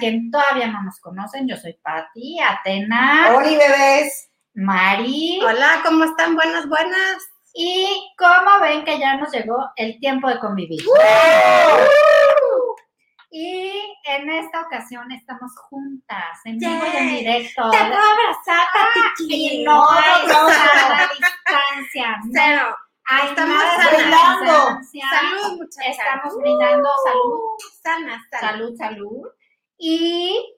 quien todavía no nos conocen, yo soy Patti, Atena, Oli, bebés. Mari. Hola, ¿cómo están? Buenas, buenas. Y como ven que ya nos llegó el tiempo de convivir. Y en esta ocasión estamos juntas, en vivo y en directo. Te puedo abrazar, Y no hay sana distancia. no Cero. Estamos nada de sanas. distancia. Salud, muchachas. Estamos brindando salud, Sana, sana. salud, salud. Y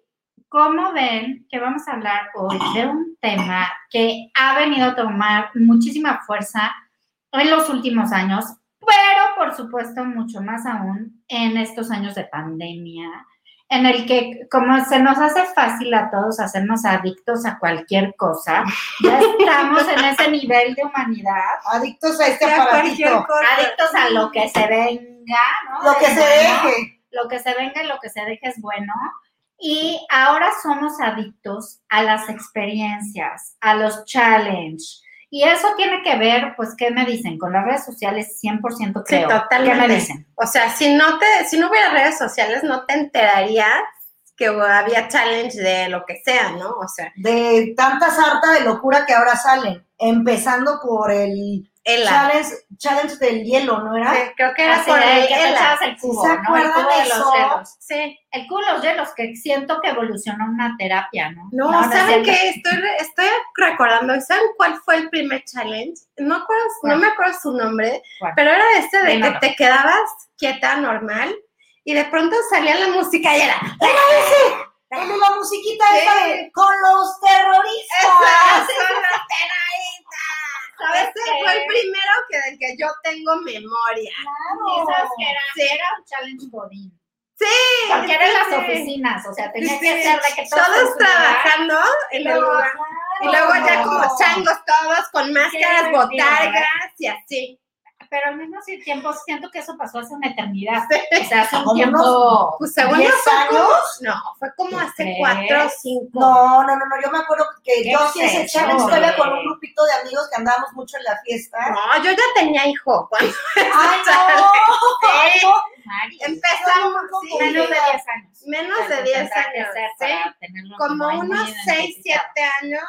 como ven que vamos a hablar hoy de un tema que ha venido a tomar muchísima fuerza en los últimos años, pero por supuesto mucho más aún en estos años de pandemia, en el que como se nos hace fácil a todos hacernos adictos a cualquier cosa, ya estamos en ese nivel de humanidad, Adictos a este aparatito. adictos a lo que se venga, ¿no? Lo que se deje. Lo que se venga y lo que se deje es bueno. Y ahora somos adictos a las experiencias, a los challenge. Y eso tiene que ver, pues, ¿qué me dicen? Con las redes sociales 100% creo. ¿Qué totalmente. me dicen? O sea, si no te, si no hubiera redes sociales, no te enterarías que había challenge de lo que sea, ¿no? O sea, De tanta sarta de locura que ahora salen. Empezando por el el challenge, challenge del hielo, ¿no era? creo que era Así por de el que echabas el cubo, ¿Se ¿no? El cubo de eso? los dedos. Sí. El cubo de los dedos, que siento que evolucionó una terapia, ¿no? No, no ¿saben qué? Estoy, estoy recordando, ¿saben cuál fue el primer challenge? No, acuerdo, no me acuerdo su nombre, ¿Cuál? pero era este de que te quedabas quieta, normal, y de pronto salía la música y era... El de la musiquita Sí. esta de con los terroristas. ¡Esas son las terroristas! ¿Sabes Ese qué? fue el primero que del que yo tengo memoria. ¿Y sabes qué era? Sí. Era un challenge godín. Sí, Porque era en las oficinas, o sea, tenía Sí, que ser de que todos, todos trabajando en el lugar. Y luego ya como Claro. changos todos con máscaras, botargas y así. Pero al mismo tiempo siento que eso pasó hace una eternidad. O sea, hace un tiempo. Pues según ¿Diez yo fue como, años? no, fue como hace ¿Crees? cuatro o cinco. No, no, no, no, yo me acuerdo que ¿Qué yo sí ese challenge todavía con un grupito de amigos que andábamos mucho en la fiesta. No, yo ya tenía hijo. Cuando ¡Ay, no! No. Mari, empezamos, Sí, menos de 10 años. menos de Pero 10 tendrá que años, ¿sí? Como unos 6, identificado. 7 años,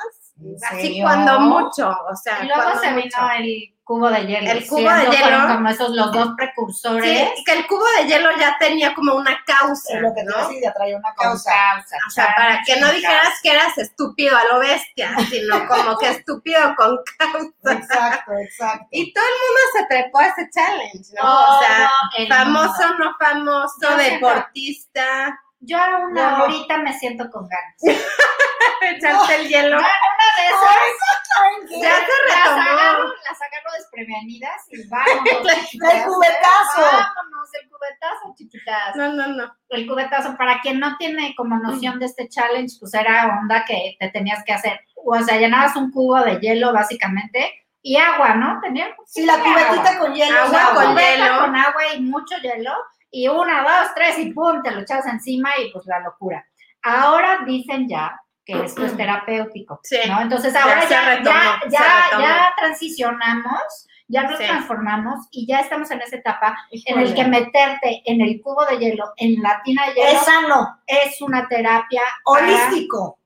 ¿En así cuando mucho, o sea, Y luego se mucho. vino el cubo de hielo. El cubo de hielo. como esos los dos precursores. Sí, que el cubo de hielo ya tenía como una causa, Es lo que ¿no? ya traía una causa. causa. O sea, para que no dijeras que eras estúpido a lo bestia, sino como que estúpido con causa. Exacto, exacto. Y todo el mundo se trepó a ese challenge, ¿no? Todo o sea, famoso, no famoso, Yo deportista, Yo aún No. ahorita me siento con ganas. echarte el hielo. Una de esas. Ya se las retomó. agarro, las agarro desprevenidas y vámonos. El cubetazo. Vámonos, el cubetazo, chiquitas. No, no, no. El cubetazo, para quien no tiene como noción de este challenge, pues era onda que te tenías que hacer. O sea, llenabas un cubo de hielo básicamente y agua, ¿no? Tenía Sí, la cubetita con hielo. Agua ¿sabes? con hielo. con agua y mucho hielo. Y una, dos, tres y pum, te lo echabas encima y pues la locura. Ahora dicen ya que esto es terapéutico, Sí. ¿no? Entonces ahora ya, retomó, ya, ya, ya transicionamos, ya nos Sí. transformamos y ya estamos en esa etapa en el que meterte en el cubo de hielo, en la tina de hielo, Es sano, es una terapia para- holístico.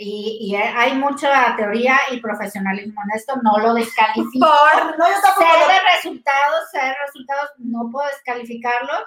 y, y hay mucha teoría y profesionalismo en esto, no lo descalifico. Por No, yo lo- de resultados, sé de resultados, no puedo descalificarlos,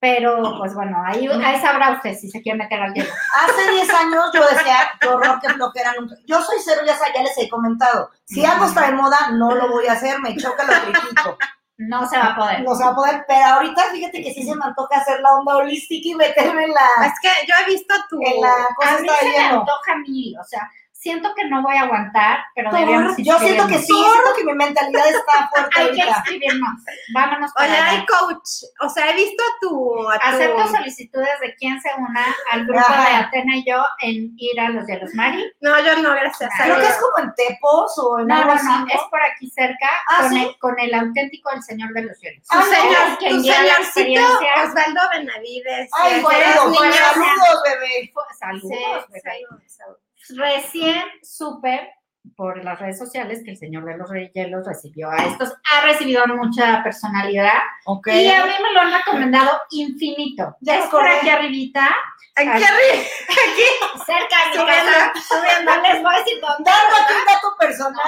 pero pues bueno, ahí, ahí sabrá usted si se quiere meter al hielo. Hace 10 años yo decía, qué horror que bloquearan un... Yo soy cero, ya, ya les he comentado. Si algo está de moda, no lo voy a hacer, me choca, lo critico. No se va a poder. No se va a poder, pero ahorita fíjate que sí se me antoja hacer la onda holística y meterme en la, Es que yo he visto tu. en la cosa A mí se me antoja mil, o sea, siento que no voy a aguantar, pero deberíamos Yo siento que sí, siento que mi mentalidad está fuerte Hay que ahorita. inscribirnos, vámonos para Oye, allá. coach. O sea, he visto tu. a tu- Acepto solicitudes de quien se una al grupo Ajá. de Atena y yo en ir a los hielos. Mari. No, yo no, gracias. Creo que es como en Tepos o en No, no, no, ¿no? es por aquí cerca Ah, con, ¿sí? el, con el auténtico El Señor de los Cielos. Ah, señor, tu señorcito. Osvaldo Benavides. Ay, bueno, saludos, bebé. Saludos, bebé. saludos, saludos. Recién supe por las redes sociales que el señor de los hielos recibió a estos. Ha recibido mucha personalidad Ok. y a mí me lo han recomendado infinito. Ya es por aquí arribita, Aquí arriba. cerca de mi casa. Subiendo, les voy a decir dónde. Dando aquí dato personal.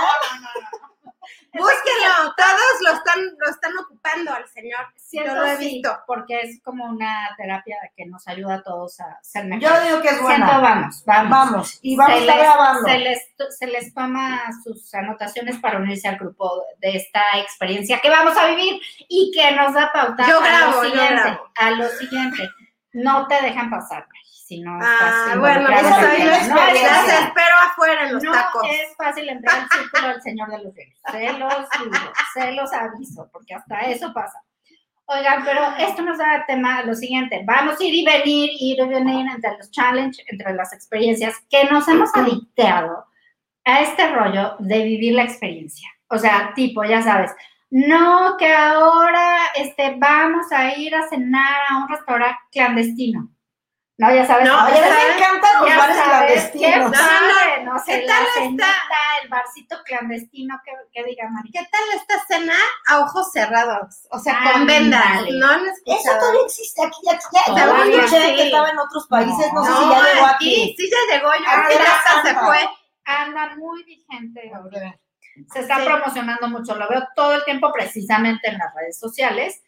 Búsquenlo, todos lo están, lo están ocupando al señor. Siento Yo lo he sí, visto. porque es como una terapia que nos ayuda a todos a ser Yo mejores. digo que es Siento, buena. vamos, vamos. Vamos. Y vamos se a estar les, grabando. Se les, se les toma sus anotaciones para unirse al grupo de esta experiencia que vamos a vivir y que nos da pauta Yo a grabo, lo yo grabo. A lo siguiente. No te dejan pasar, si no Ah, estás bueno, involucrada esa en el es tema. una No es experiencia. Fácil. espero afuera en los No tacos. es fácil entrar al círculo del Señor de los Cielos. Se los digo, se los aviso, porque hasta eso pasa. Oigan, pero esto nos da tema lo siguiente. Vamos a ir y venir, ir y venir entre los challenges, entre las experiencias que nos hemos adicteado a este rollo de vivir la experiencia. O sea, tipo, ya sabes, no que ahora este, vamos a ir a cenar a un restaurante clandestino. No, ya sabes. No, ya sabes, encantan los Ya bares sabes, qué clandestinos. padre, no sé, ¿Qué la tal está? cenita, el barcito clandestino que, que diga María. ¿Qué tal esta cena a ojos cerrados? O sea, Ah, con vendas. vale. No han Eso todavía existe aquí. Ya, ya, ya Todavía escuché sí. que estaba en otros países. No, sé No, si ya llegó aquí. sí, ya llegó. Yo hasta se fue. Anda muy vigente. Se está Sí. promocionando mucho, lo veo todo el tiempo precisamente en las redes sociales.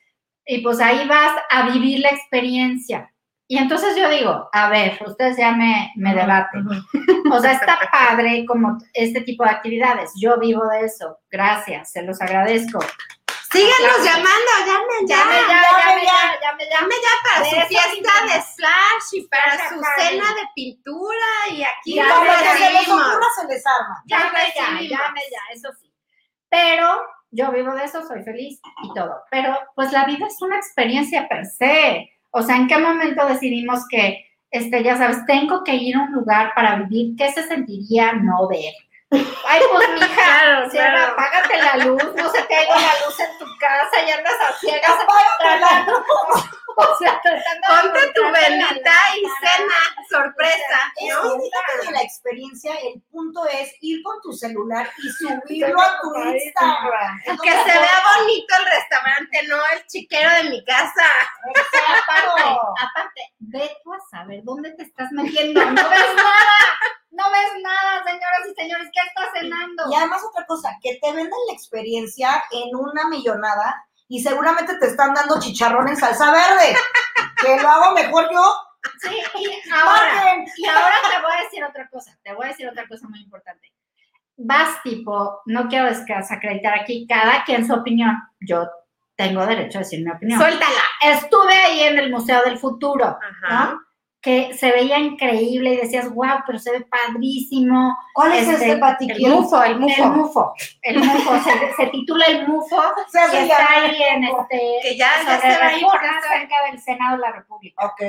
Y pues ahí vas a vivir la experiencia. Y entonces yo digo, a ver, ustedes ya me, me debaten. O sea, está padre como este tipo de actividades. Yo vivo de eso. Gracias, se los agradezco. Síganos Aplausos. llamando, llamen ya. Llame ya, llame llame ya. ya, llame ya. Llame ya para De su eso fiesta sí, de splash y para Splash su party. cena de pintura y aquí Ya, lo se les recibimos. ocurra, se les arma. Llame ya, llame ya, eso sí. Pero yo vivo de eso, soy feliz y todo. Pero pues la vida es una experiencia per se. O sea, ¿en qué momento decidimos que, este, ya sabes, tengo que ir a un lugar para vivir? ¿Qué se sentiría no ver? Ay, pues, mija, Claro, cierra, claro. apágate la luz, no se te ha ido la luz en tu casa y andas a ciegas Apágate la tratando, o sea, Ponte tu bendita y cena sorpresa, de la experiencia, el punto es ir con tu celular y subirlo a tu Instagram. Que se vea bonito el restaurante, no el chiquero de mi casa. Aparte, aparte, ve tú a saber dónde te estás metiendo. No ves nada, no ves nada, señoras y señores. ¿Qué estás cenando? Y además otra cosa, que te venden la experiencia en una millonada y seguramente te están dando chicharrón en salsa verde. Que lo hago mejor yo. Sí, y ahora, y ahora te voy a decir otra cosa. Te voy a decir otra cosa muy importante. Vas tipo, no quiero desacreditar aquí, cada quien su opinión. Yo tengo derecho a decir mi opinión. Suéltala. Estuve ahí en el Museo del Futuro, Ajá. ¿no? Que se veía increíble y decías, wow, pero se ve padrísimo. ¿Cuál es Este, este, Pati? El mufo, el El mufo. mufo, el mufo, se, se titula El mufo Se y está ahí en este, Que ya, ya sobre se va a ir. Reforma, cerca del Senado de la República. Ok,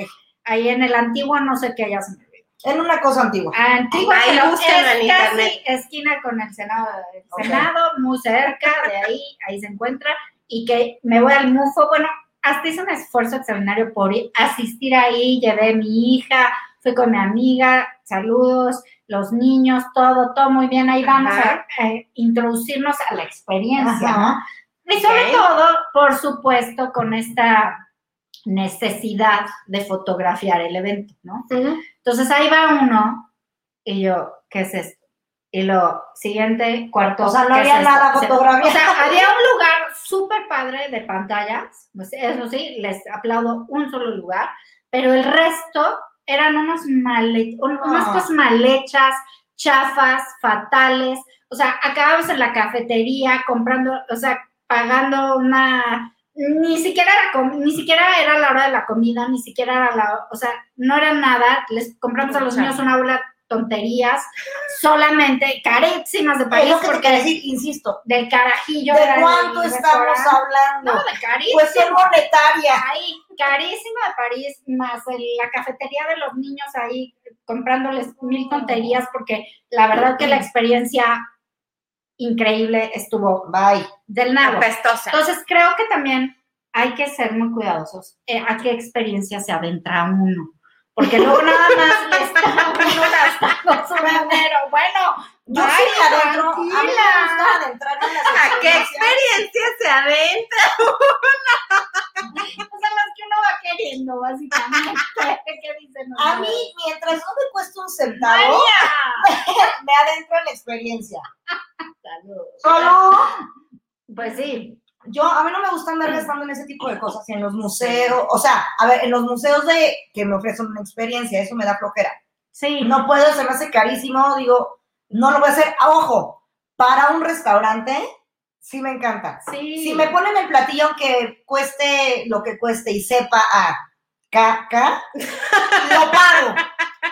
Ahí en el antiguo, no sé qué, ya se me en una cosa antigua. Antigua, Ahí en internet. esquina con el Senado, el. Senado, muy cerca de ahí, ahí se encuentra, y que me voy al mufo, bueno, hasta hice un esfuerzo extraordinario por ir- asistir ahí, llevé a mi hija, fui con mi amiga, saludos, los niños, todo, todo muy bien, ahí vamos Ajá. a eh, introducirnos a la experiencia, Ajá. ¿no? Y sobre todo, por supuesto, con esta necesidad de fotografiar el evento, ¿no? Entonces ahí va uno y yo, ¿qué es esto? Y lo siguiente, cuarto. O sea, no ¿qué es había nada fotografía. O sea, había un lugar súper padre de pantallas, pues eso sí, les aplaudo un solo lugar, pero el resto eran unos mal, un- unas Ah. cosas mal hechas, chafas, fatales. O sea, acabamos en la cafetería comprando, o sea, pagando una ni siquiera era com- ni siquiera era la hora de la comida, ni siquiera era la, o sea, no era nada, les compramos a los niños una bola de tonterías, solamente carísimas de Es París lo que te porque quiero decir, insisto. del carajillo ¿De cuánto estamos hablando? No, de carísimo. Cuestión monetaria. Ahí, carísimo de París, más el- la cafetería de los niños ahí comprándoles mil tonterías, porque la verdad que la experiencia increíble estuvo Bye. del nabo. Apestosa. Entonces, creo que también hay que ser muy cuidadosos eh, a qué experiencia se adentra uno. Porque luego nada más le está uno gastando su dinero. Bueno, Yo sí adentro, a mí me gusta adentrarme en las ¿A qué experiencia se adentra? O sea, las que uno va queriendo, básicamente. ¿Qué dicen? A mí, mientras no me cueste un centavo, me adentro en la experiencia. Salud. Solo, Pues sí. Yo, a mí no me gusta andar gastando en ese tipo de cosas, en los museos, o sea, a ver, en los museos de que me ofrecen una experiencia, eso me da flojera. Sí. No puedo, se me hace carísimo, digo, no lo voy a hacer. Ah, Ojo, para un restaurante, sí me encanta. Sí. Si me ponen el platillo aunque cueste lo que cueste y sepa a caca, lo pago.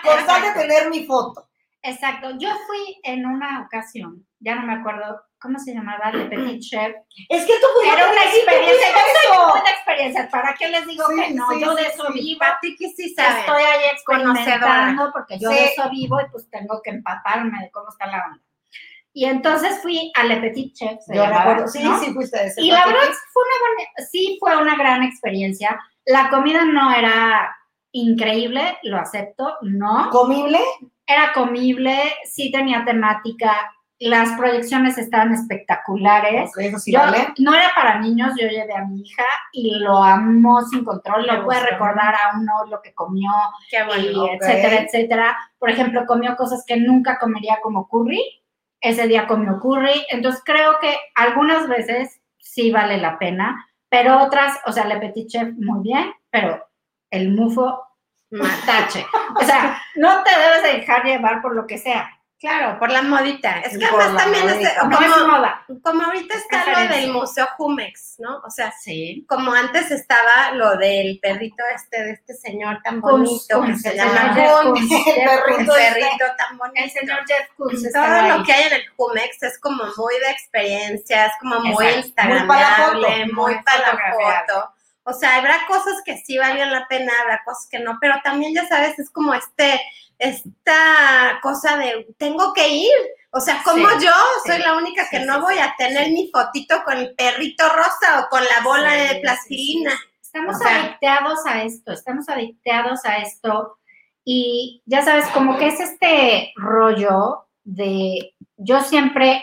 Con tal de tener mi foto. Exacto. Yo fui en una ocasión, ya no me acuerdo cómo se llamaba, Le Petit Chef. Es que tú Era una experiencia, ¿qué es yo soy buena experiencia. ¿Para qué les digo Sí, que no? sí, yo de eso sí. vivo. Pati que sí sabe. Estoy ahí experimentando porque yo Sí. de eso vivo y pues tengo que empaparme de cómo está la onda. Y entonces fui a Le Petit Chef, se Yo llamaba, recuerdo, sí, ¿no? sí fuiste de ese Y la verdad fue una buena, sí fue una gran experiencia. La comida no era increíble, lo acepto, no. ¿Comible? Era comible, sí tenía temática, las proyecciones estaban espectaculares. Ok, eso sí Yo- vale. No era para niños, yo llevé a mi hija y lo amó sin control, lo puede recordar a uno lo que comió, y etcétera, etcétera. Por ejemplo, comió cosas que nunca comería como curry, ese día comió curry, entonces creo que algunas veces sí vale la pena, pero otras, o sea, Le Petit Chef muy bien, pero el mufo tache. O sea, no te debes dejar llevar por lo que sea. Claro, por la modita. Es que además también, es, como, moda. como ahorita está lo del Museo Jumex, ¿no? O sea, Sí. como antes estaba lo del perrito este, de este señor tan bonito que se el llama Jeff El perrito este. perrito tan bonito. El señor Jeff Todo lo que hay en el Jumex es como muy de experiencia, es como muy Exacto. instagramable, Muy para la foto, muy para la foto. O sea, habrá cosas que sí valgan la pena, habrá cosas que no, pero también ya sabes, es como este, esta cosa de tengo que ir. O sea, como Sí, yo soy sí, la única que sí, no voy a tener mi fotito con el perrito rosa o con la bola de plastilina. Estamos O sea- adicteados a esto, estamos adicteados a esto y ya sabes, como que es este rollo de, yo siempre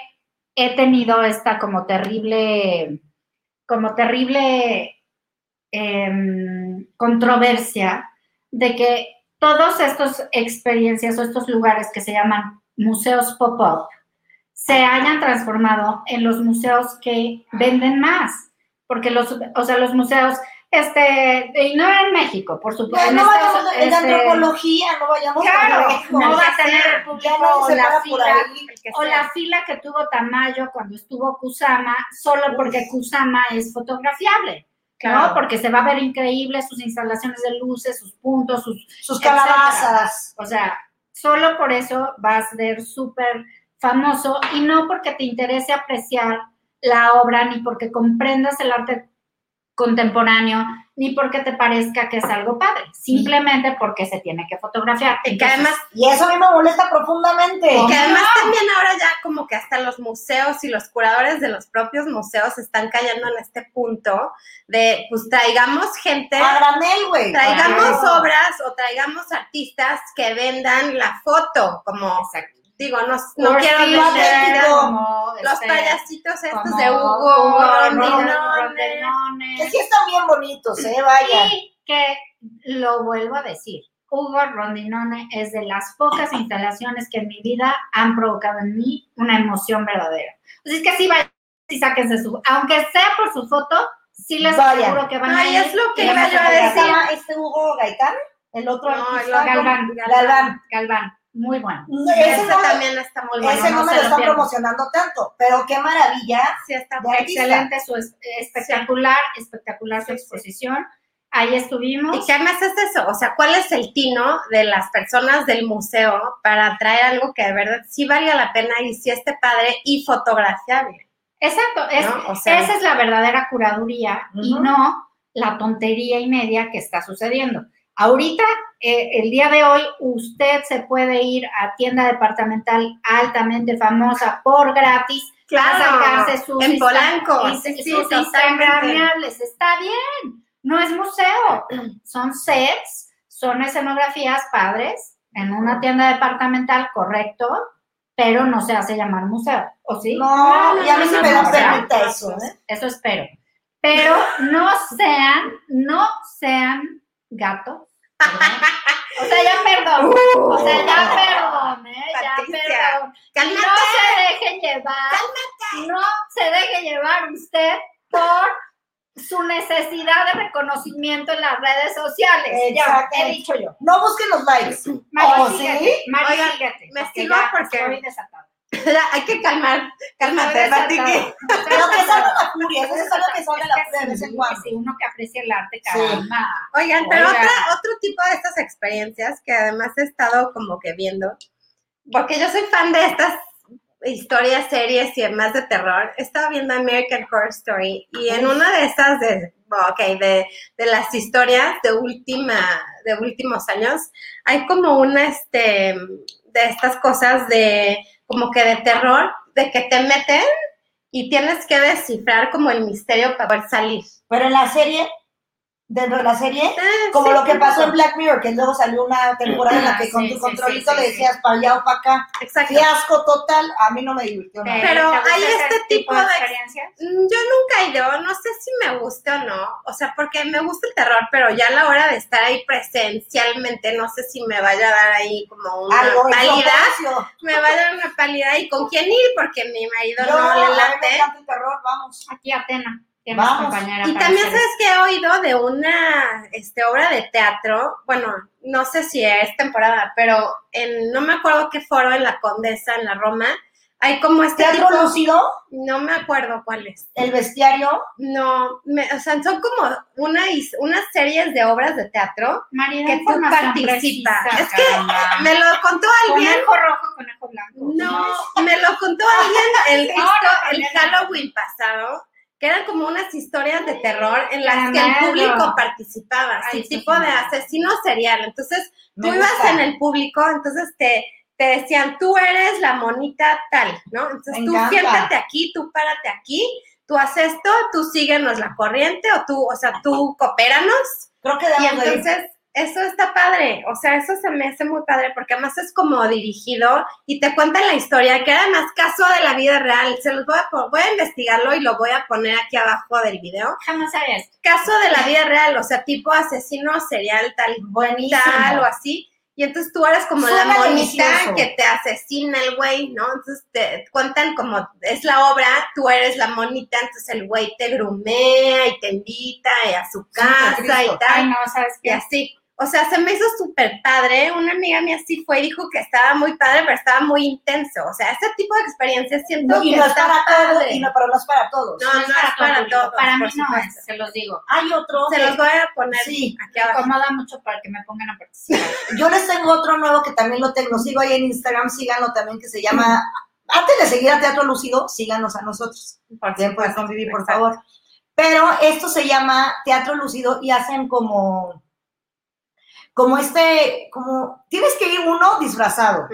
he tenido esta como terrible, como terrible em, controversia de que todas estas experiencias o estos lugares que se llaman museos pop-up se hayan transformado en los museos que venden más. Porque los, o sea, los museos, este, y no en México, por supuesto. No, en no vayamos en este, antropología, no vayamos Claro, no va a tener el público no o la fila, o la fila que tuvo Tamayo cuando estuvo Kusama, solo porque Kusama es fotografiable, ¿no? Porque se va a ver increíble sus instalaciones de luces, sus puntos, sus calabazas. o sea, solo por eso vas a ser súper famoso y no porque te interese apreciar la obra, ni porque comprendas el arte contemporáneo, ni porque te parezca que es algo padre, simplemente porque se tiene que fotografiar. Y que además Y eso a mí me molesta profundamente. Y que ¿Cómo además no? también ahora ya como que hasta los museos y los curadores de los propios museos están cayendo en este punto de pues traigamos gente, A granel, güey. traigamos obras o traigamos artistas que vendan la foto, como digo, no, no quiero los este, payasitos estos de Hugo, Rondinone. Que sí están bien bonitos, ¿eh? Vaya. Y que lo vuelvo a decir, Hugo Rondinone es de las pocas instalaciones que en mi vida han provocado en mí una emoción verdadera. Así es que sí, vayan y sáquense su, aunque sea por su foto, sí les Vaya. aseguro que van Ay, a ir es lo que iba yo a decir. ¿Estaba este Hugo Gaitán? El otro No, artista. el Galván, Galván. Galván, muy bueno. Ese Ese no, también está muy bueno. ese no, me lo están promocionando tanto, pero qué maravilla. Sí, está De artista. Excelente, su es- espectacular, espectacular su exposición. Ahí estuvimos. Y que además es eso, o sea, ¿cuál es el tino de las personas del museo para traer algo que de verdad sí valga la pena y sí esté padre y fotografiable? Exacto, es, ¿no? O sea, esa es la verdadera curaduría y no la tontería y media que está sucediendo. Ahorita, eh, el día de hoy, usted se puede ir a tienda departamental altamente famosa por gratis a sacarse sus, en Polanco, y- sí, sí, sus instagramiables. Está bien, no es museo, son sets, son escenografías padres en una tienda departamental, correcto, pero no se hace llamar museo, ¿o sí? No, y a mí sí me no, penita no, eso, ¿eh? Eso espero. Pero no sean, no sean gatos. O sea, ya perdón. O sea, ya perdón, ¿eh? Ya perdón. Cálmate. no se deje llevar. No se deje llevar usted por su necesidad de reconocimiento en las redes sociales. Ya, he dicho yo. No busquen los likes. Mari, ¿Oh, sí? Me porque- estoy desatada. Hay que calmar, cálmate, Pati, que-. Pero que salga la furia, es necesario que salga la furia de vez en sí, cuando. sí, uno que aprecia el arte, Sí. caramba. Oigan, pero Oigan. otra, otro tipo de estas experiencias que además he estado como que viendo, porque yo soy fan de estas historias, series y demás de terror, he estado viendo American Horror Story y en una de esas, de, ok, de, de las historias de última, de últimos años, hay como una, este, de estas cosas de, como que de terror, de que te meten y tienes que descifrar como el misterio para poder salir. Pero en la serie, dentro de la serie, Ah, como sí, lo que pasó en Black Mirror, que luego salió una temporada en la Ah, que con sí, tu sí, controlito sí, sí, le sí. decías para allá o para acá. Exacto. Fiasco total, a mí no me divirtió nada. Pero ¿te gusta hay este tipo de- experiencias? Mm, Yo nunca he ido, no sé si me gusta o no, o sea, porque me gusta el terror, pero ya a la hora de estar ahí presencialmente, no sé si me vaya a dar ahí como una Algo pálida, me va a dar una pálida y con quién ir, porque mi marido Yo, no a le mí me late. el terror, vamos. Aquí Atena, Vamos. Y también hacer sabes que he oído de una este, obra de teatro, bueno, no sé si es temporada, pero en, no me acuerdo qué foro en la Condesa, en la Roma, hay como este Teatro tipo, Lúcido, no me acuerdo cuál es. el bestiario, No, me- o sea, son como una, unas series de obras de teatro María, que tú participas. precisa, Es que caramba. me lo contó alguien. Conejo rojo, conejo blanco. No, me lo contó alguien el, No, el. Halloween pasado, que eran como unas historias de terror en las que el público participaba, Ay, tipo sí de asesino serial. Entonces, tú ibas en el público, entonces te, te decían, tú eres la monita tal, ¿no? Entonces Me tú encanta. siéntate aquí, tú párate aquí, tú haces esto, tú síguenos la corriente, o tú, o sea, tú coopéranos. creo que Y de ir. Eso está padre, o sea, eso se me hace muy padre, porque además es como dirigido y te cuentan la historia, que era más caso de la vida real. Se los voy a, voy a investigarlo y lo voy a poner aquí abajo del video. Jamás sabía esto. Caso de la vida real, o sea, tipo asesino serial tal, Buenísimo. tal o así. Y entonces tú eres como la monita delicioso. que te asesina el güey, ¿no? Entonces te cuentan como es la obra, tú eres la monita, entonces el güey te grumea y te invita y a su casa y tal Ay, no, ¿sabes y qué? así. O sea, se me hizo súper padre. Una amiga mía sí fue y dijo que estaba muy padre, pero estaba muy intenso. O sea, ese tipo de experiencias siento No, y que no es para todos, padre. y no, pero no es para todos. No, no es para todos. Para mí no supuesto. es, se los digo. Hay otro, Se que- los voy a poner Sí. aquí abajo. Incomoda mucho para que me pongan a participar. yo les tengo otro nuevo que también lo tengo, sigo ahí en Instagram, síganlo también, que se llama, antes de seguir a Teatro Lúcido, síganos a nosotros. Por Bien, supuesto. convivir, por favor. Pero esto se llama Teatro Lúcido y hacen como, como este, como, tienes que ir uno disfrazado,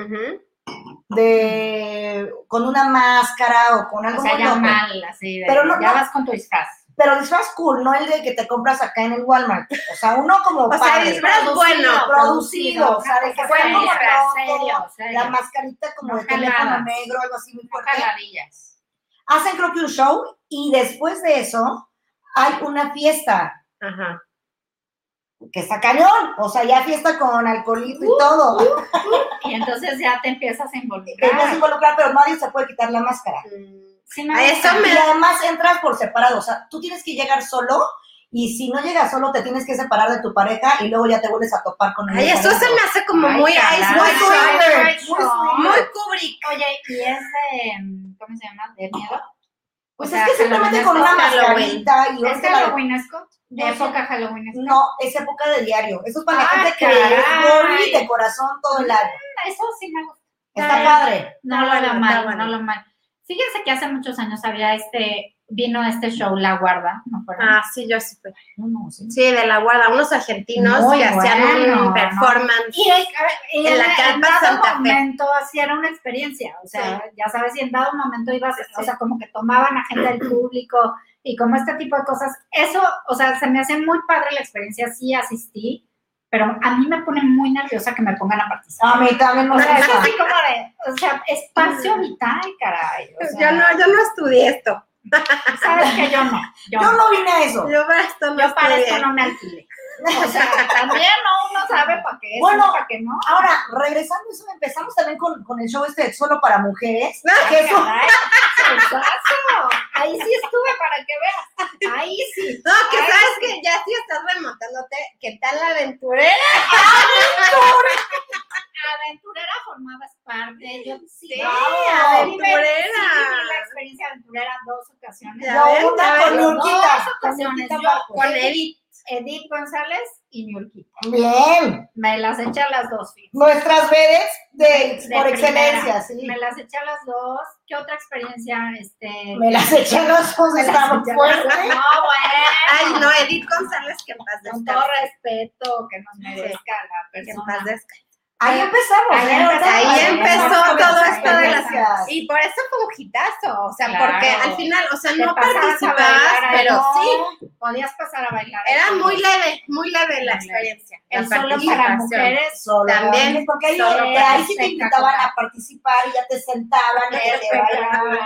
de, con una máscara o con algo O sea, ya mal, así de, Pero no- ya no. vas con tu disfraz. Pero disfraz cool, no el de que te compras acá en el Walmart. O sea, uno como O sea, disfraz bueno. producido, o sea, de que sea como serio, la mascarita como No de teléfono negro, algo así muy fuerte. Hacen creo que un show y después de eso hay una fiesta Ajá. Que está cañón, o sea, ya fiesta con alcoholito Uh, y todo. Y entonces ya te empiezas a Te empiezas a involucrar. involucrar, pero nadie se puede quitar la máscara. Mm. Sí, me A gusta. eso me- Y además entras por separado, o sea, tú tienes que llegar solo y si no llegas solo te tienes que separar de tu pareja y luego ya te vuelves a topar con Ay, eso se me hace como Ay, muy caray. Ice Muy muy. Muy Kubrick. Oye, y es de, mm, ¿cómo se llama? ¿De miedo? Pues O sea, es que simplemente con una mascarita y ¿Es ahorita No sé. época Halloweenesco? No, es época de diario. Eso es para la Ah, gente que es de corazón todo el año. Eso sí me gusta. Está padre. No Está lo está mal, bueno. no lo mal. Fíjense que hace muchos años había este, vino este show La Guarda, ¿no? Ah, sí, yo sí fui. no, no, sí. Sí, de la guarda, unos argentinos Muy que hacían un performance. Y, y En en, la en Carpa dado Santa Fe. momento así era una experiencia, o sea, ya sabes, y en dado momento ibas, o sea, como que tomaban a gente del público y como este tipo de cosas, eso, o sea, se me hace muy padre la experiencia, sí asistí, pero a mí me pone muy nerviosa que me pongan a participar. A mí también me O sea, es gusta. así como de, o sea, espacio vital, caray. o sea, yo, no, yo no estudié esto. Sabes que yo no. Yo, Yo no vine a eso. Yo para esto no yo para estudié. esto no me alquilé. O sea, también no, uno sabe para qué es Bueno, para qué no. Ahora, regresando a eso, empezamos también con, con el show este de solo para mujeres. que Ay, eso- caray. Ahí sí estuve para que veas. Ahí sí. No, que sabes sí. que ya sí estás remontándote. ¿Qué tal la aventurera? Aventurera formabas parte. Yo sí. Sí, aventurera. Sí, viví la experiencia aventurera dos ocasiones. Ya una con ven. Nurquita. Dos ocasiones. Yo. Con Edith. Edith González y Niurquita. Bien. Me las eché a las dos. fíjate. Nuestras vedes de, De por primera. excelencia, sí. Me las eché a las dos. ¿Qué otra experiencia? Este, Me las eché a los las dos. fuertes. No, bueno. Ay, no, Edith González, que en paz Con todo respeto que nos merezca la Que en persona. paz descanse. Ahí empezamos. Ahí ¿eh? empezó, Ahí Ahí empezó empezamos todo esto de las. Y por eso fue un hitazo, o sea, Claro. porque al final, o sea, Te no participabas, pero no, sí, Podías pasar a bailar. era muy leve, muy leve la experiencia. El la solo para mujeres. Solo También, para mujeres, porque ahí, solo eh, ahí sí te invitaban a participar y ya te sentaban y te bailaban.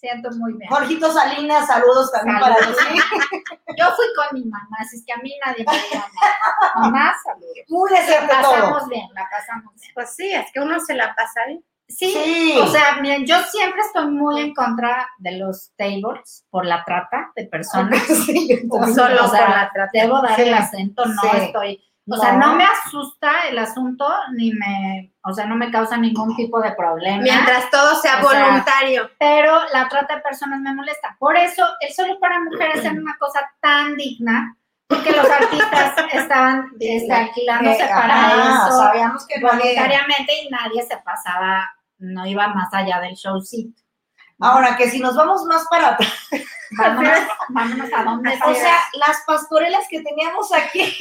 Siento, muy bien. Jorgito Salinas, saludos también Saludos. para ti. Yo fui con mi mamá, así es que a mí nadie me diga nada. Mamá, saludos. Muy La decente todo. pasamos bien, la pasamos bien. Pues sí, es que uno se la pasa bien. Sí, Sí. o sea, miren, yo siempre estoy muy en contra de los tables por la trata de personas. Sí. Solo o sea, por la trata. Debo dar Sí, el acento, no sí. estoy. O sea, no me asusta el asunto, ni me, o sea, no me causa ningún tipo de problema. Mientras todo sea O sea, voluntario. pero la trata de personas me molesta. Por eso, el solo para mujeres es una cosa tan digna, porque los artistas estaban este, alquilándose Eh, para eso Sabíamos que voluntariamente y nadie se pasaba, no iba más allá del showcito. Ahora que si nos vamos más para atrás, Vámonos, vámonos a donde o sea, las pastorelas que teníamos aquí,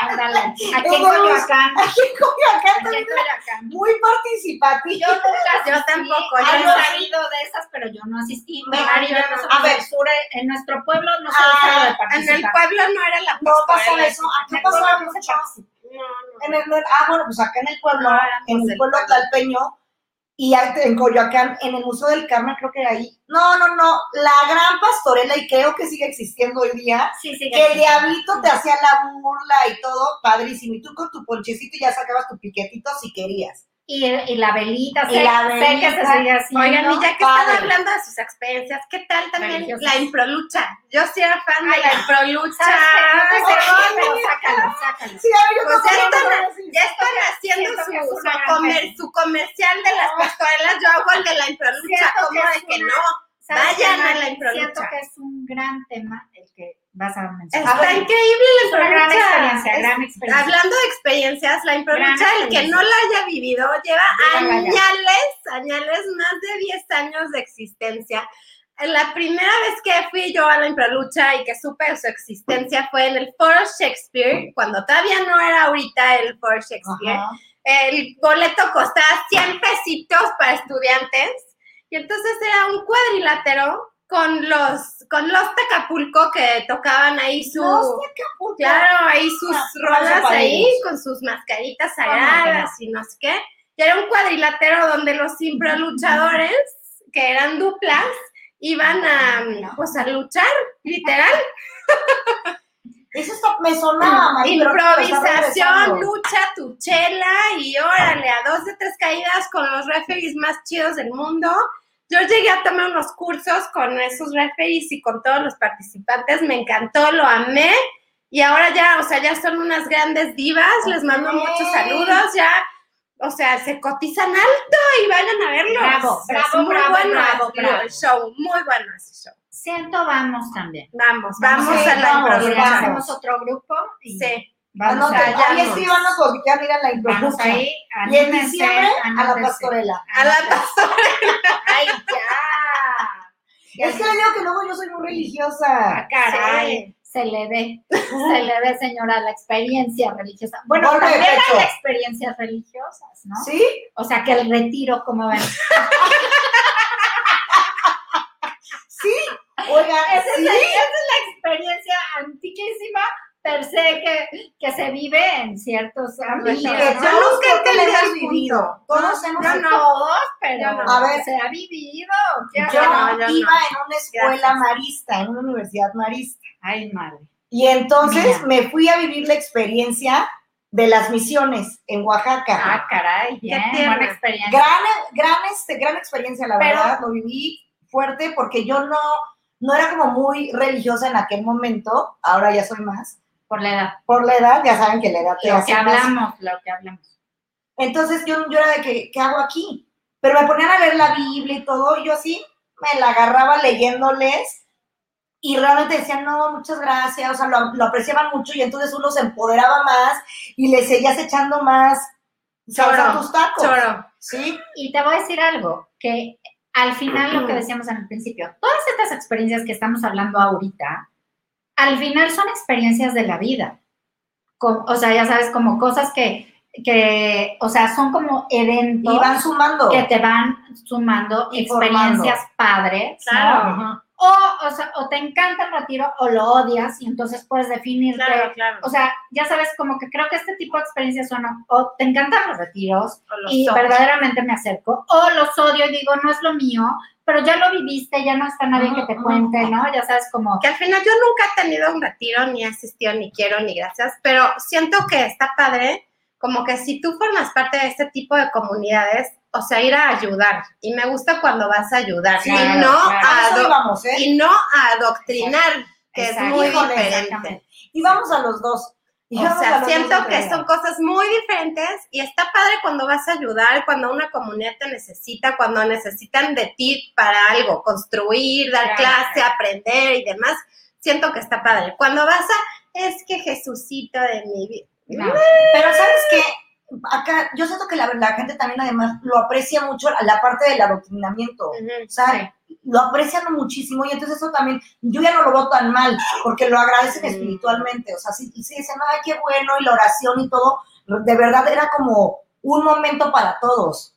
ándale, aquí en Coyoacán, aquí en Coyoacán, aquí Coyoacán. muy participativas. Yo nunca Yo tampoco, Hay yo no. sabido de esas, pero yo no asistí. No a ver. En nuestro pueblo no se Ah, En el pueblo no era la No pastorela. eso, no se mucho. participa. No, no. En el, ah, bueno, pues acá en el pueblo, No, en el pueblo pueblo. Y en Coyoacán, en el Museo del Carmen, creo que ahí. No, no, no, la gran pastorela, y creo que sigue existiendo hoy día, Sí, sí, que el diablito te hacía la burla y todo, padrísimo, y tú con tu ponchecito ya sacabas tu piquetito si querías. Y, y la velita, Y sé, la sé que se velita. sigue haciendo. Oigan, y ya que Padre. están hablando de sus experiencias, ¿qué tal también la improlucha? Yo sí era fan de la ¿sabes improlucha. No te pero sácalo, sácalo. Sí, a ver, yo Pues ya están, ya haciendo su, comer- su comercial de las pastorelas. Yo hago el de la improlucha, como de es que no. ¿Sabes Vayan a la improlucha. Siento que es un gran tema el que vas a mencionar. Está increíble la Es una gran experiencia, Es- gran experiencia. Hablando de experiencias, la improlucha, Gran el que no la haya vivido, lleva ya. añales, añales, más de 10 años de existencia. La primera vez que fui yo a la improlucha y que supe su existencia fue en el Foro Shakespeare, cuando todavía no era ahorita el Foro Shakespeare. Ajá. El boleto costaba 100 pesitos para estudiantes y entonces era un cuadrilátero con los con los Tacapulco que tocaban ahí su Acapulco. claro ahí sus Ah, rolas ahí con sus mascaritas ¿Cómo que sagradas y no sé qué. Y era un cuadrilátero donde los luchadores que eran duplas iban a pues a luchar literal. Eso está, me sonaba, Improvisación, lucha, tu chela y órale, a dos de tres caídas con los referees más chidos del mundo. Yo llegué a tomar unos cursos con esos referees y con todos los participantes, me encantó, lo amé y ahora ya, o sea, ya son unas grandes divas, les mando muchos saludos, ya, o sea, se cotizan alto y vayan a verlo. Bravo, es bravo, muy bravo, bueno bravo, el- bravo. el show, muy bueno ese show. Siento vamos también. Vamos, vamos, Vamos, a la vamos, improvisación. vamos. Hacemos otro grupo y Sí. Vamos Anoten, que quieran ir a la Vamos improvisación. ahí. Y en diciembre a la pastorela. A la Ay, ya. Es que le digo que luego yo soy muy religiosa. Ah, caray. Sí. Se le ve, se le ve, señora, la experiencia religiosa. Bueno, de también hay experiencias religiosas, ¿no? ¿Sí? O sea, que el retiro, como ven. Sí. Oigan, Esa es, sí. la, esa es la experiencia antiquísima, per se que, que se vive en ciertos ámbitos. Todos nunca hemos punto. vivido. Todos hemos yo No no. todos, pero Yo no. A ver. se ha vivido. ¿qué Yo no, yo iba en una escuela marista, en una universidad marista. Ay, madre. Y entonces Mira. me fui a vivir la experiencia de las misiones en Oaxaca. Ah, caray, bien, buena experiencia. gran, gran, este, gran experiencia, la Pero- verdad. Lo viví fuerte porque yo no, no era como muy religiosa en aquel momento. Ahora ya soy más. Por la edad. Por la edad, ya saben que la edad te Lo hace que más. hablamos, lo que hablamos. Entonces yo, yo era de que, ¿qué hago aquí? Pero me ponían a leer la Biblia y todo, y yo así me la agarraba leyéndoles y realmente decían, no, muchas gracias, o sea, lo, lo apreciaban mucho y entonces uno se empoderaba más y le seguías echando más a Choro, tus tacos. Choro. ¿Sí? Y te voy a decir algo, que al final lo que decíamos en el principio, todas estas experiencias que estamos hablando ahorita, al final son experiencias de la vida. O sea, ya sabes, como cosas que, que, o sea, son como eventos Y van sumando. que te van sumando Y experiencias padres. Claro. O, o sea, o te encanta el retiro o lo odias y entonces puedes definirte. Claro, claro. O sea, ya sabes, como que creo que este tipo de experiencias son o, te encantan los retiros los y verdaderamente me acerco, o los odio y digo, no es lo mío, pero ya lo viviste, ya no está nadie que te cuente, ¿no? Ya sabes, como, que al final yo nunca he tenido un retiro, ni he asistido, ni quiero, ni gracias, pero siento que está padre, como que si tú formas parte de este tipo de comunidades, o sea, ir a ayudar. Y me gusta cuando vas a ayudar, Sí, y, claro, no claro. A íbamos, ¿eh? y no a adoctrinar, que Exacto. es muy Híjole, diferente. Y vamos a los dos. O sea, siento que son cosas muy diferentes y está padre cuando vas a ayudar, cuando una comunidad te necesita, cuando necesitan de ti para algo, construir, dar Claro. clase, aprender y demás. Siento que está padre. Cuando vas a, es que Jesucito de mi vida. no. Pero ¿sabes qué? Acá yo siento que la, la gente también además lo aprecia mucho la parte del adoctrinamiento. O sea, lo aprecian muchísimo y entonces eso también, yo ya no lo veo tan mal, porque lo agradecen espiritualmente. O sea, sí, y sí dicen, ay, qué bueno, y la oración y todo, de verdad era como un momento para todos.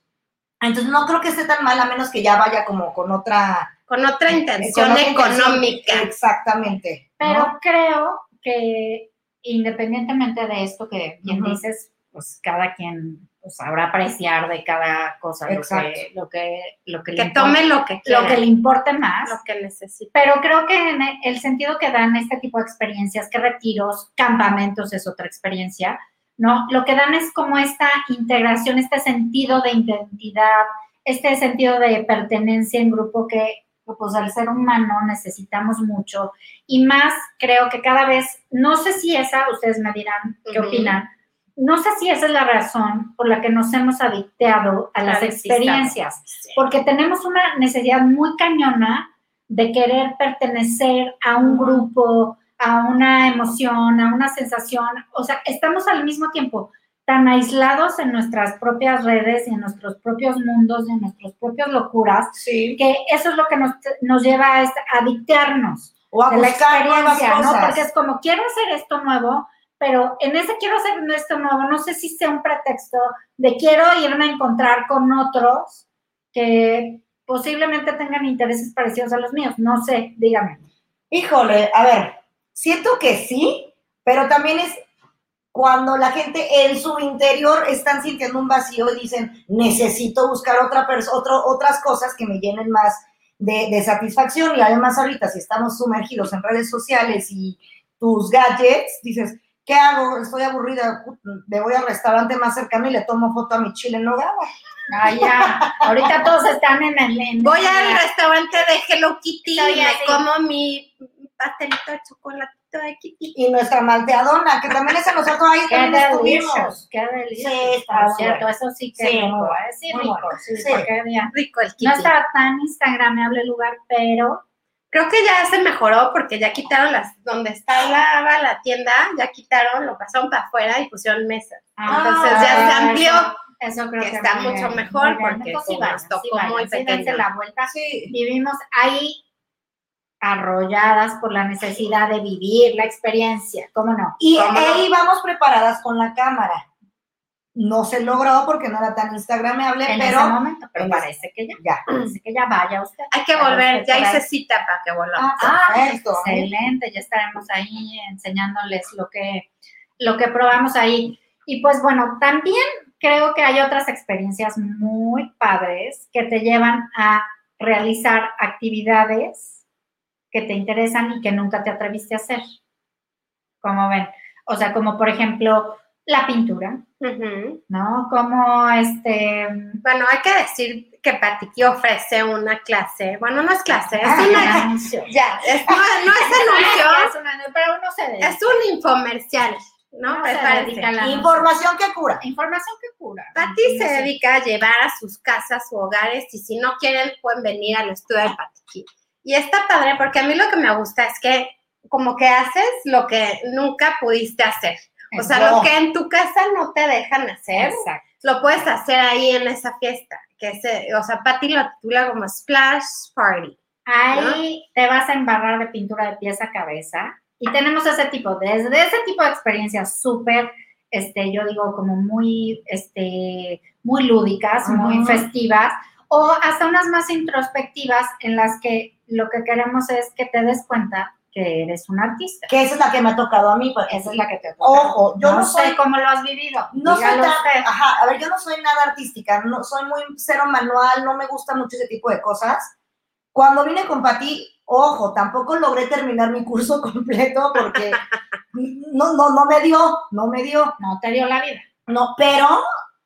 Entonces no creo que esté tan mal, a menos que ya vaya como con otra... Con otra intención con otra intención. económica. Exactamente. ¿no? Pero creo que independientemente de esto que bien dices, pues cada quien pues, sabrá apreciar de cada cosa lo que, lo que, lo que, le Que importe- tome lo que quiera, lo que le importe más. lo que necesite. Pero creo que en e- el sentido que dan este tipo de experiencias, que retiros, campamentos es otra experiencia, ¿no? Lo que dan es como esta integración, este sentido de identidad, este sentido de pertenencia en grupo que pues al ser humano necesitamos mucho y más creo que cada vez, no sé si esa, ustedes me dirán qué Ujú. opinan, no sé si esa es la razón por la que nos hemos adicteado a las sí, experiencias porque tenemos una necesidad muy cañona de querer pertenecer a un grupo, a una emoción, a una sensación. O sea, estamos al mismo tiempo tan aislados en nuestras propias redes y en nuestros propios mundos y en nuestras propias locuras, Sí. que eso es lo que nos, nos lleva a, esta- a adictearnos O a de la buscar nuevas cosas. Porque es como, quiero hacer esto nuevo, pero en ese quiero hacer esto nuevo, no sé si sea un pretexto de quiero irme a encontrar con otros que posiblemente tengan intereses parecidos a los míos, no sé, dígame. Híjole, a ver, siento que sí, pero también es cuando la gente en su interior están sintiendo un vacío y dicen, necesito buscar otra otro- otras cosas que me llenen más de, de satisfacción. Y además ahorita, si estamos sumergidos en redes sociales y tus gadgets, dices, ¿qué hago? Estoy aburrida, me voy al restaurante más cercano y le tomo foto a mi chile en nogada. Ay, ya, ahorita todos están en el... en- Voy al restaurante de Hello Kitty y me como mi pastelito de chocolatito de Kitty. Y nuestra malteadona, que también es a nosotros ahí Qué también estuvimos. qué delicioso. Sí, está Por muy cierto, bueno. eso sí que Sí, rico, ¿eh? Sí, muy rico, bueno, sí, sí. porque ya- Rico el Kitty. no está tan instagramable el lugar, pero Creo que ya se mejoró porque ya quitaron las, donde estaba la tienda, ya quitaron, lo pasaron para afuera y pusieron mesas. Entonces ya se Ah, amplió. Eso, eso creo que que, está mucho bien, mejor porque sí nos tocó sí muy sí pequeño. la vuelta. Sí. Vivimos ahí arrolladas por la necesidad de vivir la experiencia, ¿cómo no? Y ¿Cómo no? ahí vamos preparadas con la cámara. No se logró porque no era tan instagramable, en pero ese momento, pero en parece que ya, ya. parece que ya vaya usted. Hay que volver, ya hice cita para que volvamos. Ah, Ah, perfecto. Excelente, ya estaremos ahí enseñándoles lo que, lo que probamos ahí. Y pues bueno, también creo que hay otras experiencias muy padres que te llevan a realizar actividades que te interesan y que nunca te atreviste a hacer. Como ven, o sea, como por ejemplo la pintura. ¿no? Como este... Bueno, hay que decir que Patiki ofrece una clase. Bueno, no es clase, es ah, una. anuncio. Ya, es- no, no es anuncio, Es un anuncio, pero uno se dedica. es un infomercial, ¿no? Se anuncio. Información que cura. Información que cura. Pati se No dedica a llevar a sus casas o hogares y si no quieren pueden venir al estudio de Patiki. Y está padre porque a mí lo que me gusta es que como que haces lo que nunca pudiste hacer. O sea, No. lo que en tu casa no te dejan hacer, Exacto. lo puedes hacer ahí en esa fiesta. Que se, o sea, Pati lo titula como Splash Party. Ahí te vas a embarrar de pintura de pies a cabeza. Y tenemos ese tipo, desde ese tipo de experiencias súper, este, yo digo, como muy, este, muy lúdicas, muy festivas, o hasta unas más introspectivas en las que lo que queremos es que te des cuenta que eres un artista. Que esa es la que me ha tocado a mí. porque- Esa es la que te toca. Ojo, yo no, sé soy cómo lo has vivido. No soy tan, ajá, a ver, yo no soy nada artística, no soy muy cero manual, no me gusta mucho ese tipo de cosas. Cuando vine con Pati, ojo, tampoco logré terminar mi curso completo porque no, no, no me dio, no me dio, No te dio la vida. no, pero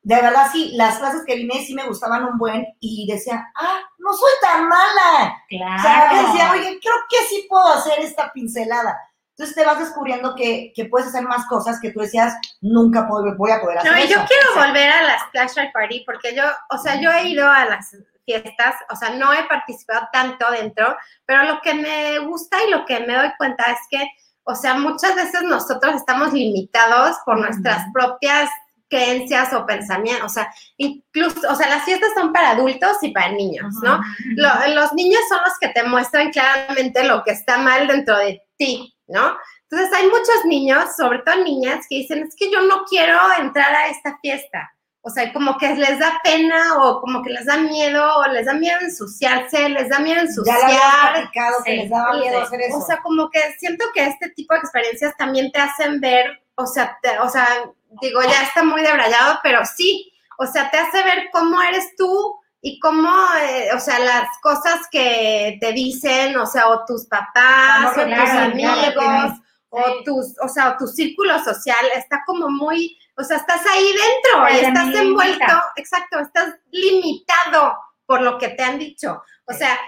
de verdad sí, las clases que vine sí me gustaban un buen y decía, ah, no soy tan mala. Claro. O sea, decía, oye, creo que sí puedo hacer esta pincelada. Entonces te vas descubriendo que, que puedes hacer más cosas que tú decías, nunca puedo- voy a poder hacer No, y yo quiero volver a la Splash Party porque yo, o sea, yo he ido a las fiestas, o sea, no he participado tanto dentro, pero lo que me gusta y lo que me doy cuenta es que, o sea, muchas veces nosotros estamos limitados por nuestras propias creencias o pensamientos, o sea, incluso, o sea, las fiestas son para adultos y para niños, ¿no? Lo- los niños son los que te muestran claramente lo que está mal dentro de ti, ¿no? Entonces hay muchos niños, sobre todo niñas, que dicen, es que yo no quiero entrar a esta fiesta. O sea, como que les da pena o como que les da miedo o les da miedo ensuciarse, les da miedo Ya ensuciar. lo habías platicado que sí, les daba miedo hacer eso. O sea, como que siento que este tipo de experiencias también te hacen ver, o sea, te- o sea, digo, ya está muy debrayado, pero sí, o sea, te hace ver cómo eres tú y cómo, eh, o sea, las cosas que te dicen, o sea, o tus papás, o tus claro, amigos, o tus, o sea, o tu círculo social está como muy, o sea, estás ahí dentro y estás limita. envuelto, exacto, estás limitado por lo que te han dicho. O sea,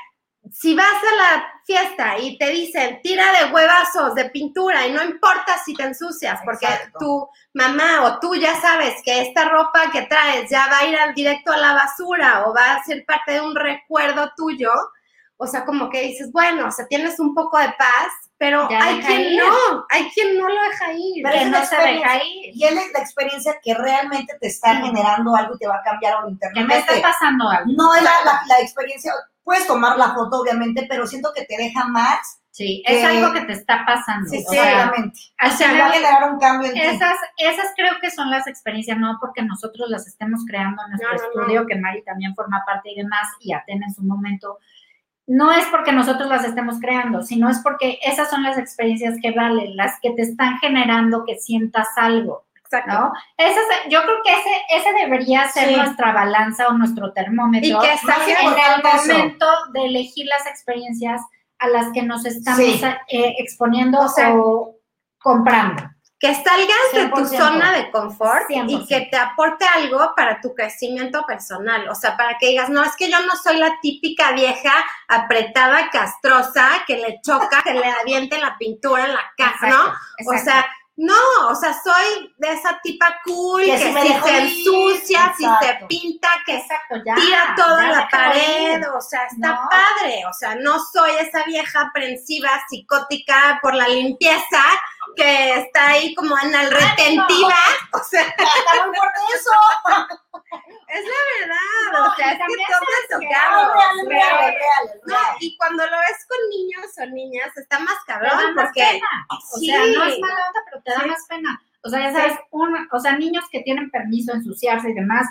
si vas a la fiesta y te dicen tira de huevazos de pintura y no importa si te ensucias, porque Exacto. tu mamá o tú ya sabes que esta ropa que traes ya va a ir al directo a la basura o va a ser parte de un recuerdo tuyo, o sea, como que dices, bueno, o sea, tienes un poco de paz, pero Ya hay quien ir. no, hay quien no lo deja ir. Pero que no se deja ir. Y él es la experiencia que realmente te está generando algo y te va a cambiar Que me está pasando algo. No es la, la- la experiencia, puedes tomar la foto obviamente, pero siento que te deja más. Sí, que- es algo que te está pasando. Sí, obviamente. al O sea, va a generar un cambio en ti. esas, esas creo que son las experiencias, no porque nosotros las estemos creando en nuestro No, no, no. estudio, que Mari también forma parte y demás, y Atena en su momento. No es porque nosotros las estemos creando, sino es porque esas son las experiencias que valen, las que te están generando que sientas algo. Exacto. ¿no? Esas, yo creo que ese, ese debería ser Sí. nuestra balanza o nuestro termómetro Y que saquen en el momento de elegir las experiencias a las que nos estamos Sí. eh, exponiendo O sea, o comprando. Que salgas de tu 100%. zona de confort 100%. y que te aporte algo para tu crecimiento personal. O sea, para que digas, no, es que yo no soy la típica vieja apretada, castrosa, que le choca, que le aviente la pintura en la casa, ¿no? O sea, no, o sea, soy de esa tipa cool Que que, si si se ensucia, si se exacto. pinta, que exacto, ya. tira toda ya la pared, ir. o sea, está No. padre, o sea, no soy esa vieja aprensiva, psicótica por la limpieza, que está ahí como anal retentiva, o sea, Está muy fuerte eso. es la verdad, No, o sea, es que todos tocamos. real, es pero- real, es real, es no, y cuando lo ves con niños o niñas, está más Te da cabrón, más porque pena. O sí. sea, no es mala onda, pero te da Sí. más pena. O sea, ya sabes, un, o sea, niños que tienen permiso de ensuciarse y demás,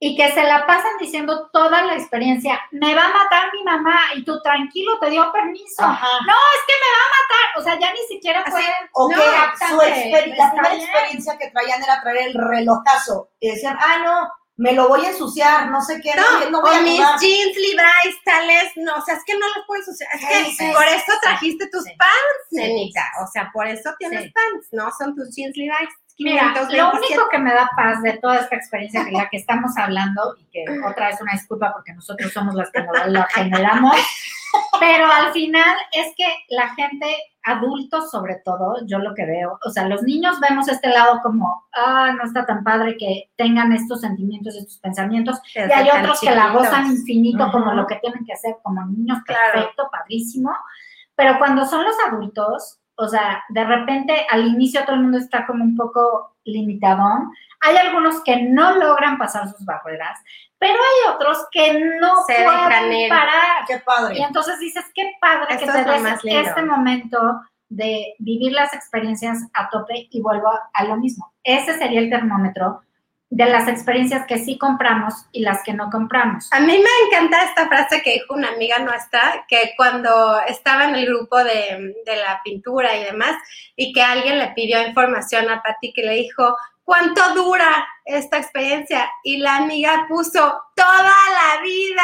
y que se la pasan diciendo toda la experiencia, me va a matar mi mamá, y tú tranquilo, te dio permiso. Ajá. No, es que me va a matar. O sea, ya ni siquiera Así, pueden. O no, que su exper- la primera bien. experiencia que traían era traer el relojazo. Y decían, ah, no, me lo voy a ensuciar, no sé qué, no, no voy o a mis jugar. jeans Levi's tales, no, o sea, es que no los puedes usar. Es que Sí, por sí, eso sí, trajiste tus sí. pants, Sí, nenita. sí, O sea, por eso tienes Sí. pants, no son tus jeans Levi's. Mira, lo 527. único que me da paz de toda esta experiencia de la que estamos hablando, y que otra vez una disculpa porque nosotros somos las que lo generamos, pero al final es que la gente, adultos sobre todo, yo lo que veo, o sea, los niños vemos este lado como, ah, no está tan padre que tengan estos sentimientos, estos pensamientos, y hay otros que la gozan infinito como lo que tienen que hacer como niños, Claro. perfecto, padrísimo, pero cuando son los adultos, o sea, de repente al inicio todo el mundo está como un poco limitadón. Hay algunos que no logran pasar sus barreras, pero hay otros que no Se dejan pueden ir. parar. Qué Y padre. entonces dices, qué padre que te des más este momento de vivir las experiencias a tope y vuelvo a, a lo mismo. Ese sería el termómetro de las experiencias que sí compramos y las que no compramos. A mí me encanta esta frase que dijo una amiga nuestra, que cuando estaba en el grupo de, de la pintura y demás, y que alguien le pidió información a Patti, que le dijo, ¿cuánto dura esta experiencia? Y la amiga puso, toda la vida.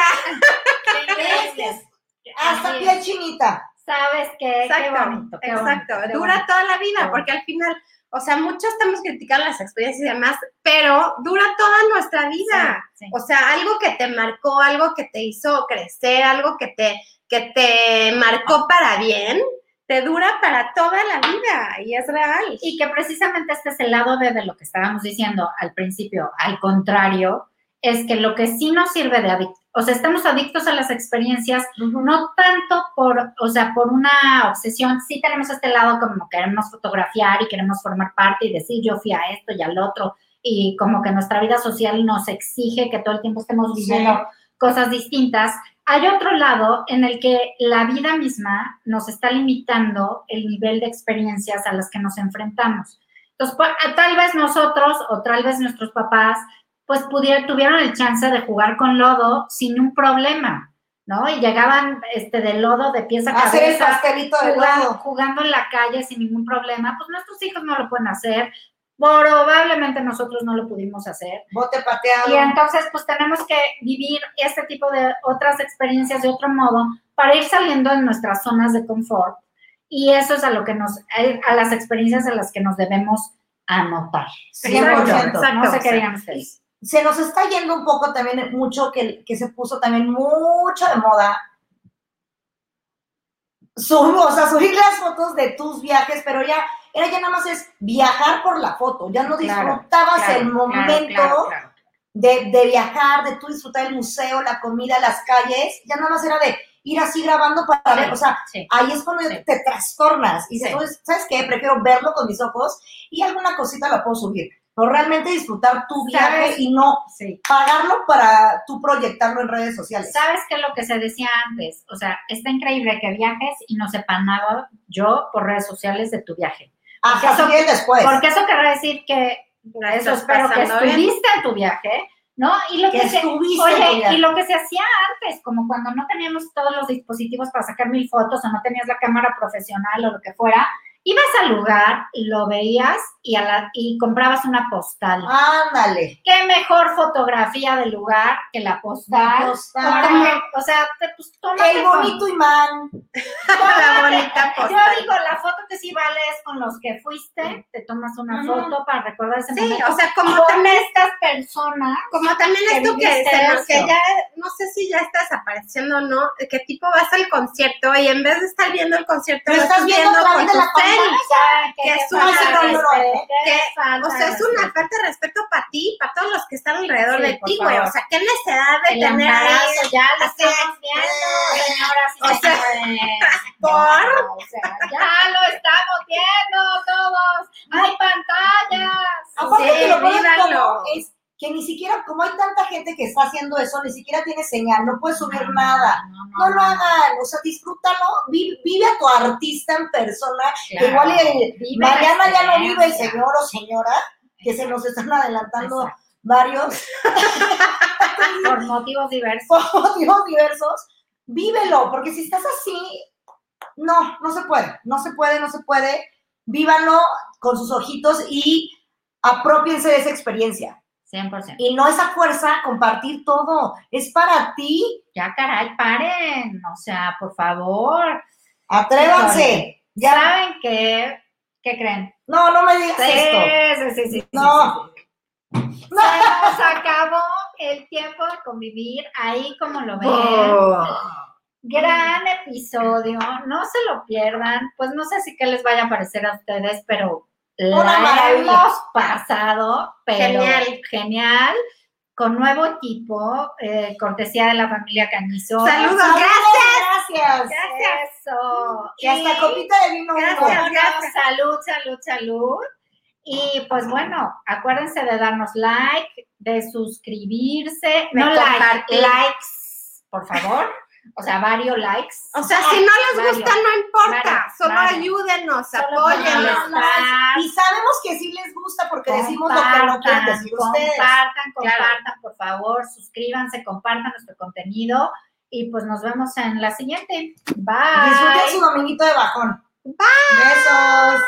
Hasta piel chinita. Sabes que qué Exacto, bonito. qué exacto. bonito, qué dura bonito. toda la vida, porque al final, o sea, muchos estamos criticando las experiencias y demás, pero dura toda nuestra vida. Sí, sí. O sea, algo que te marcó, algo que te hizo crecer, algo que te, que te marcó para bien, te dura para toda la vida y es real. Y que precisamente este es el lado de, de lo que estábamos diciendo al principio, al contrario, es que lo que sí nos sirve de adicto, o sea, estamos adictos a las experiencias, no tanto por, o sea, por una obsesión, sí tenemos este lado como queremos fotografiar y queremos formar parte y decir yo fui a esto y al otro, y como que nuestra vida social nos exige que todo el tiempo estemos viviendo cosas distintas. Hay otro lado en el que la vida misma nos está limitando el nivel de experiencias a las que nos enfrentamos. Entonces, pues, tal vez nosotros o tal vez nuestros papás, pues pudieron, tuvieron el chance de jugar con lodo sin un problema, ¿no? Y llegaban este, de lodo de pieza a Hacer el pastelito de jugando, lado. jugando en la calle sin ningún problema. Pues nuestros hijos no lo pueden hacer. Probablemente nosotros no lo pudimos hacer. Bote pateado. Y entonces, pues tenemos que vivir este tipo de otras experiencias de otro modo para ir saliendo de nuestras zonas de confort. Y eso es a lo que nos, a las experiencias a las que nos debemos anotar. Creo yo. 100%. No sé qué sí. digan ustedes. Se nos está yendo un poco también mucho que, que se puso también mucho de moda. Sub- o sea, subir las fotos de tus viajes, pero ya era ya nada más es viajar por la foto, ya no disfrutabas Claro, el momento claro. De, de viajar, de tú disfrutar el museo, la comida, las calles, ya nada más era de ir así grabando para ver, o sea, Sí. ahí es cuando Sí. te trastornas y dices, Sí. "Oye, ¿sabes qué? Prefiero verlo con mis ojos y alguna cosita la puedo subir, pero realmente disfrutar tu viaje ¿Sabes? y no Sí. pagarlo para tú proyectarlo en redes sociales. ¿Sabes qué es lo que se decía antes? O sea, está increíble que viajes y no sepa nada yo por redes sociales de tu viaje. Hasta eso- bien después. Porque eso querrá decir que eso espero que estuviste en tu viaje, ¿no? Y lo que que, se, oye, y lo que se hacía antes, como cuando no teníamos todos los dispositivos para sacar mil fotos o no tenías la cámara profesional o lo que fuera, ibas al lugar, lo veías y, a la, y comprabas una postal. Ándale. ¿Qué mejor fotografía del lugar que la postal? La postal. O, sea, te, pues, tómate El con- bonito imán. La bonita Yo postal. digo, la foto que sí vale es con los que fuiste, te tomas una foto para recordar ese Sí, momento. o sea, como con también estas personas Como también que esto que, que eso. ya, no sé si ya está desapareciendo o no, que tipo vas al concierto y en vez de estar viendo el concierto, Lo estás viendo través con de la. Que, es falta O sea, es una falta de respeto para ti, para todos los que están alrededor de ti, güey. O sea, qué necesidad de tener ahí. ya lo estamos viendo, señoras y O sea. ¿por? Ya, o sea, ya lo estamos viendo todos. Hay pantallas. Aparte Sí, que lo pones vívanlo. como es que ni siquiera, como hay tanta gente que está haciendo eso, ni siquiera tiene señal, no puedes subir nada. No lo hagan, o sea, disfrútalo, vi- vive, a tu artista en persona, Claro. igual el- mañana ya no vive el señor o señora, que se nos están adelantando Exacto. varios Por motivos diversos. por motivos diversos, vívelo, porque si estás así, no, no se puede, no se puede, no se puede, vívanlo con sus ojitos y apropiense de esa experiencia. 100%. Y no esa fuerza compartir todo, es para ti, Ya, caray, paren. O sea, por favor. atrévanse. Ya, ¿Saben qué? ¿Qué creen? no, no me digas Sí, esto. sí, sí, sí, No. sí, sí. Se nos acabó el tiempo de convivir ahí como lo ven. Oh. Gran episodio, no se lo pierdan. Pues no sé si qué les vaya a parecer a ustedes, pero la maravilla. hemos pasado, pero Genial. genial, con nuevo equipo, eh, cortesía de la familia Cañizo. Saludos, Saludos, gracias. Gracias. Eso. Y hasta copita de vino. Gracias. uno. ¿Cómo no? gracias. Salud, salud, salud. Y pues bueno, acuérdense de darnos like, de suscribirse, no like, likes, por favor. O sea, varios likes. O sea, si no les gusta, no importa. Solo ayúdenos, apóyennos. Y sabemos que sí les gusta porque decimos lo que no quieren decir ustedes. compartan, Claro. compartan, por favor, suscríbanse, compartan nuestro contenido y pues nos vemos en la siguiente. Bye. Disfruten su dominguito de bajón. Bye. Besos.